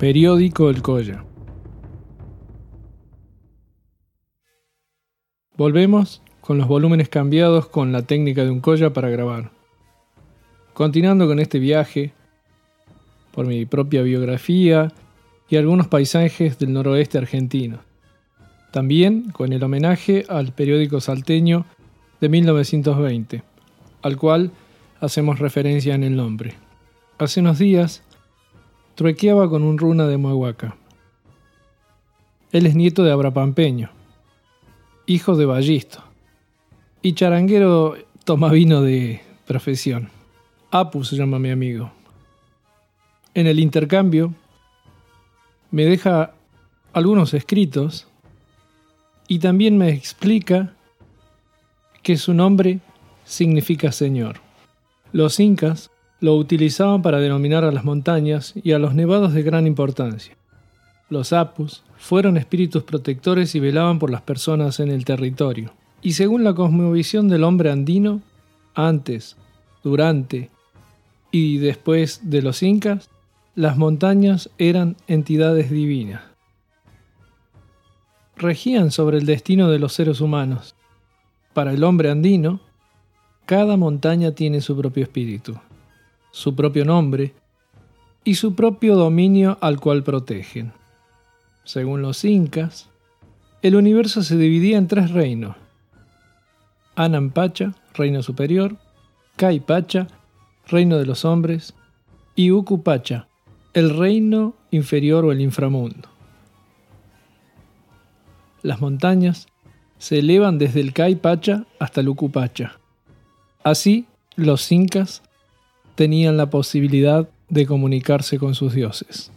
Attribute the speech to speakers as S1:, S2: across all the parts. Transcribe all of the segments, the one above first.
S1: Periódico El Colla. Volvemos con los volúmenes cambiados con la técnica de un colla para grabar. Continuando con este viaje por mi propia biografía y algunos paisajes del noroeste argentino. También con el homenaje al periódico salteño de 1920, al cual hacemos referencia en el nombre. Hace unos días truequeaba con un runa de Muehuaca. Él es nieto de Abrapampeño, hijo de Ballisto, y charanguero tomavino de profesión. Apu se llama mi amigo. En el intercambio me deja algunos escritos y también me explica que su nombre significa Señor. Los incas lo utilizaban para denominar a las montañas y a los nevados de gran importancia. Los apus fueron espíritus protectores y velaban por las personas en el territorio. Y según la cosmovisión del hombre andino, antes, durante y después de los incas, las montañas eran entidades divinas. Regían sobre el destino de los seres humanos. Para el hombre andino, cada montaña tiene su propio espíritu su propio nombre y su propio dominio al cual protegen. Según los incas, el universo se dividía en tres reinos. Anampacha, reino superior, Caipacha, reino de los hombres, y Ucupacha, el reino inferior o el inframundo. Las montañas se elevan desde el Caipacha hasta el Ucupacha. Así, los incas tenían la posibilidad de comunicarse con sus dioses.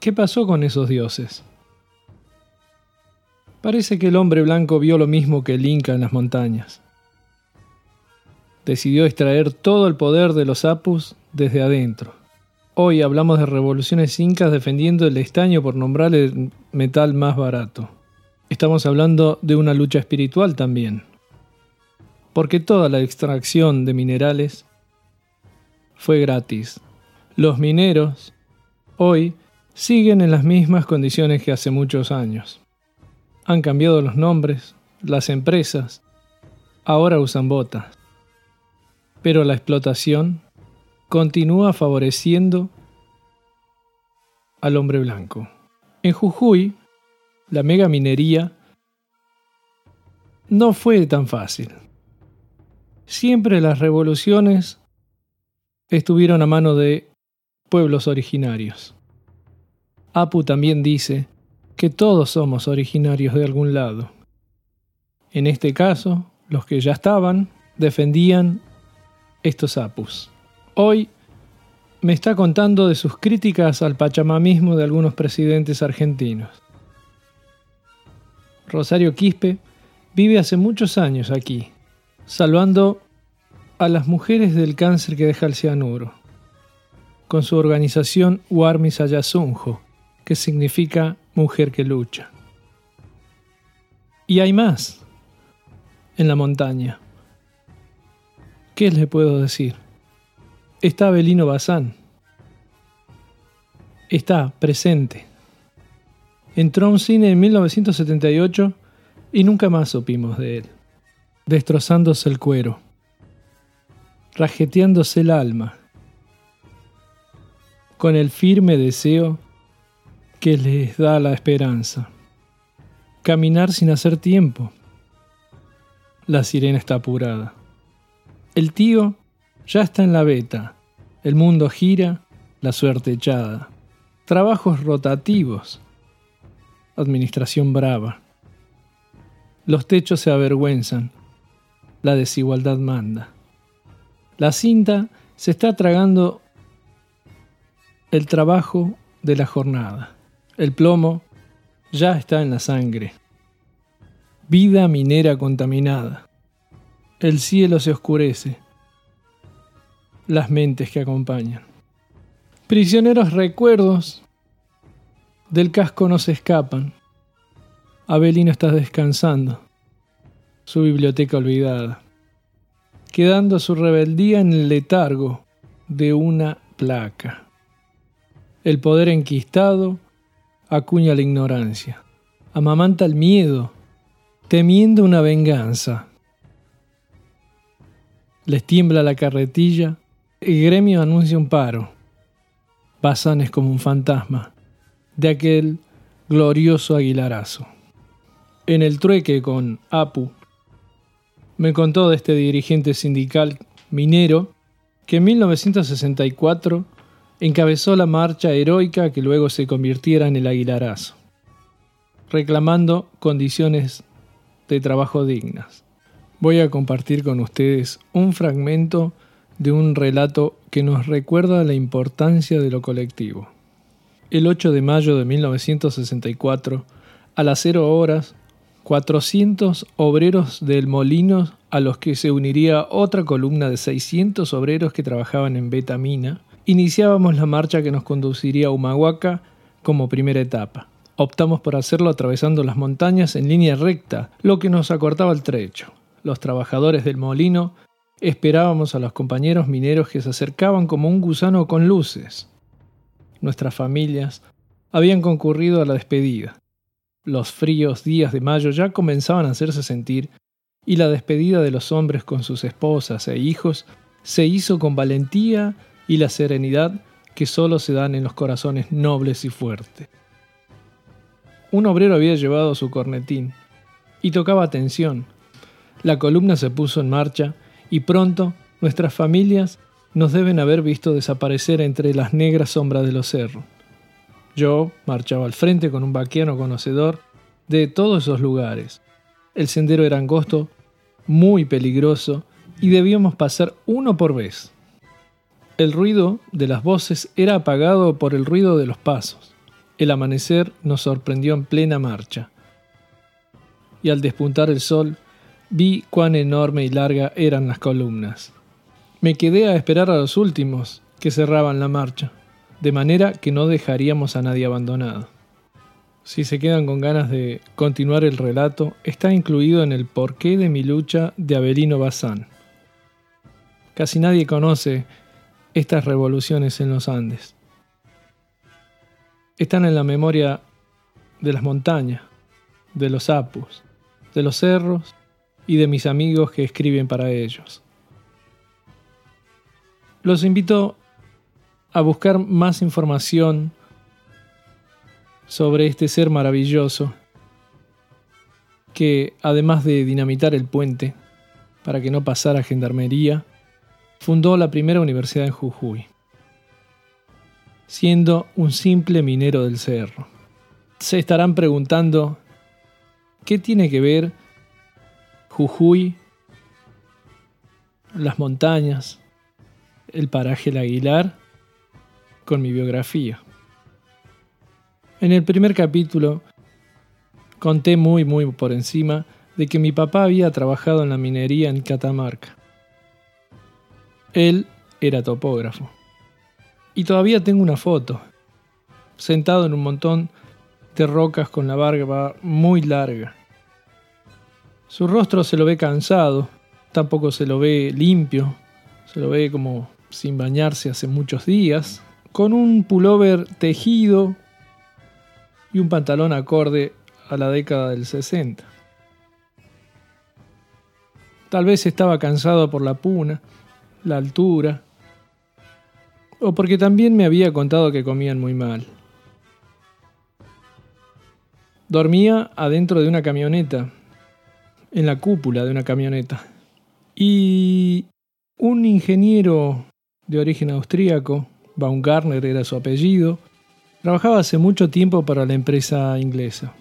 S1: ¿Qué pasó con esos dioses? Parece que el hombre blanco vio lo mismo que el Inca en las montañas. Decidió extraer todo el poder de los Apus desde adentro. Hoy hablamos de revoluciones incas defendiendo el estaño por nombrar el metal más barato. Estamos hablando de una lucha espiritual también. Porque toda la extracción de minerales fue gratis. Los mineros, hoy, siguen en las mismas condiciones que hace muchos años. Han cambiado los nombres, las empresas, ahora usan botas. Pero la explotación continúa favoreciendo al hombre blanco. En Jujuy, la mega minería no fue tan fácil. Siempre las revoluciones estuvieron a mano de pueblos originarios. Apu también dice que todos somos originarios de algún lado. En este caso, los que ya estaban defendían estos apus. Hoy me está contando de sus críticas al pachamamismo de algunos presidentes argentinos. Rosario Quispe vive hace muchos años aquí, salvando a las mujeres del cáncer que deja el cianuro, con su organización Warmi Sayasunjo, que significa mujer que lucha. Y hay más en la montaña. ¿Qué le puedo decir? Está Belino Bazán. Está presente. Entró a un cine en 1978 y nunca más supimos de él, destrozándose el cuero rajeteándose el alma, con el firme deseo que les da la esperanza. Caminar sin hacer tiempo. La sirena está apurada. El tío ya está en la beta. El mundo gira, la suerte echada. Trabajos rotativos. Administración brava. Los techos se avergüenzan. La desigualdad manda. La cinta se está tragando el trabajo de la jornada. El plomo ya está en la sangre. Vida minera contaminada. El cielo se oscurece. Las mentes que acompañan. Prisioneros recuerdos del casco no se escapan. Abelino está descansando. Su biblioteca olvidada quedando su rebeldía en el letargo de una placa. El poder enquistado acuña la ignorancia, amamanta el miedo, temiendo una venganza. Les tiembla la carretilla, el gremio anuncia un paro. Bazán es como un fantasma de aquel glorioso aguilarazo. En el trueque con Apu, me contó de este dirigente sindical minero que en 1964 encabezó la marcha heroica que luego se convirtiera en el Aguilarazo, reclamando condiciones de trabajo dignas. Voy a compartir con ustedes un fragmento de un relato que nos recuerda la importancia de lo colectivo. El 8 de mayo de 1964, a las 0 horas, 400 obreros del molino a los que se uniría otra columna de 600 obreros que trabajaban en Betamina, iniciábamos la marcha que nos conduciría a Humahuaca como primera etapa. Optamos por hacerlo atravesando las montañas en línea recta, lo que nos acortaba el trecho. Los trabajadores del molino esperábamos a los compañeros mineros que se acercaban como un gusano con luces. Nuestras familias habían concurrido a la despedida. Los fríos días de mayo ya comenzaban a hacerse sentir y la despedida de los hombres con sus esposas e hijos se hizo con valentía y la serenidad que solo se dan en los corazones nobles y fuertes. Un obrero había llevado su cornetín y tocaba atención. La columna se puso en marcha y pronto nuestras familias nos deben haber visto desaparecer entre las negras sombras de los cerros. Yo marchaba al frente con un vaquiano conocedor de todos esos lugares. El sendero era angosto, muy peligroso, y debíamos pasar uno por vez. El ruido de las voces era apagado por el ruido de los pasos. El amanecer nos sorprendió en plena marcha. Y al despuntar el sol, vi cuán enorme y larga eran las columnas. Me quedé a esperar a los últimos, que cerraban la marcha, de manera que no dejaríamos a nadie abandonado. Si se quedan con ganas de continuar el relato, está incluido en el porqué de mi lucha de Abelino Bazán. Casi nadie conoce estas revoluciones en los Andes. Están en la memoria de las montañas, de los apus, de los cerros y de mis amigos que escriben para ellos. Los invito a buscar más información sobre este ser maravilloso que, además de dinamitar el puente para que no pasara gendarmería, fundó la primera universidad en Jujuy, siendo un simple minero del cerro. Se estarán preguntando, ¿qué tiene que ver Jujuy, las montañas, el paraje El Aguilar con mi biografía? En el primer capítulo conté muy muy por encima de que mi papá había trabajado en la minería en Catamarca él era topógrafo. Y todavía tengo una foto, sentado en un montón de rocas con la barba muy larga. Su rostro se lo ve cansado, tampoco se lo ve limpio, se lo ve como sin bañarse hace muchos días, con un pullover tejido y un pantalón acorde a la década del 60. Tal vez estaba cansado por la puna, la altura, o porque también me había contado que comían muy mal. Dormía adentro de una camioneta, en la cúpula de una camioneta. Y un ingeniero de origen austríaco, Baumgartner era su apellido, trabajaba hace mucho tiempo para la empresa inglesa.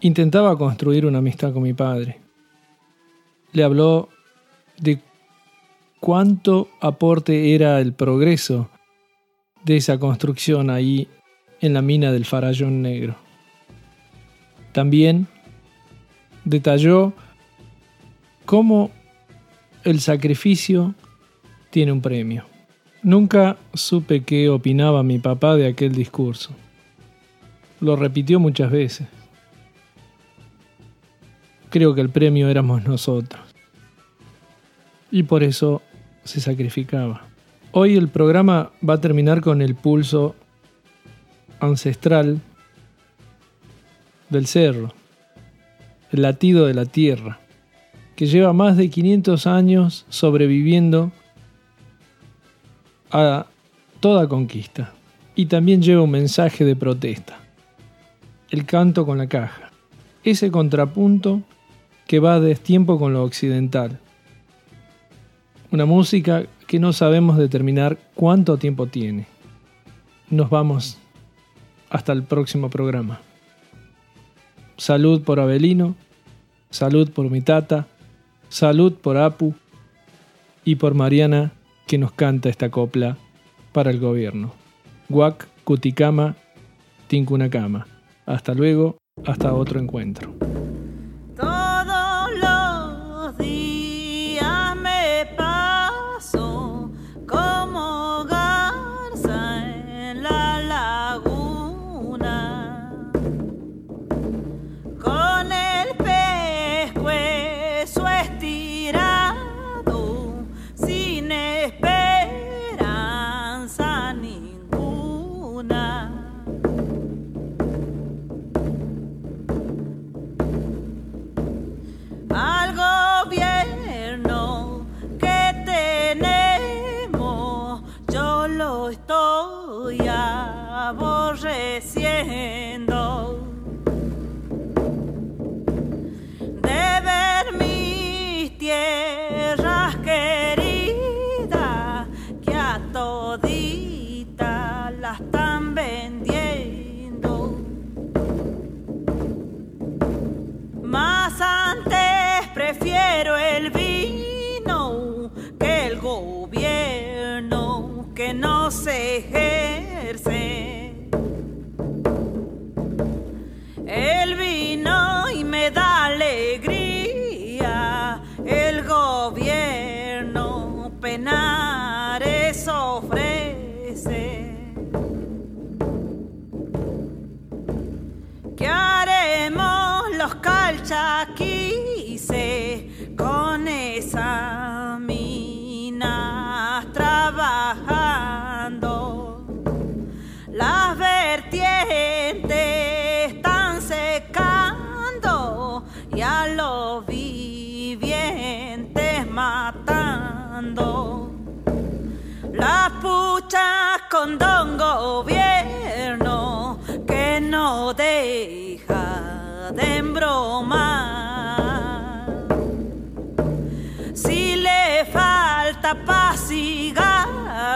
S1: Intentaba construir una amistad con mi padre. Le habló de cuánto aporte era el progreso de esa construcción ahí en la mina del Farallón Negro. También detalló cómo el sacrificio tiene un premio. Nunca supe qué opinaba mi papá de aquel discurso. Lo repitió muchas veces. Creo que el premio éramos nosotros. Y por eso se sacrificaba. Hoy el programa va a terminar con el pulso ancestral del cerro, el latido de la tierra, que lleva más de 500 años sobreviviendo a toda conquista y también lleva un mensaje de protesta. El canto con la caja, ese contrapunto que va a destiempo con lo occidental. Una música que no sabemos determinar cuánto tiempo tiene. Nos vamos hasta el próximo programa. Salud por Abelino, salud por mi tata, salud por Apu y por Mariana que nos canta esta copla para el gobierno. Guac, Cuticama, Tincunacama. Hasta luego, hasta otro encuentro.
S2: estoy aborreciendo. los calchaquises con esa mina trabajando. Las vertientes están secando y a los vivientes matando. Las puchas con dongo bien.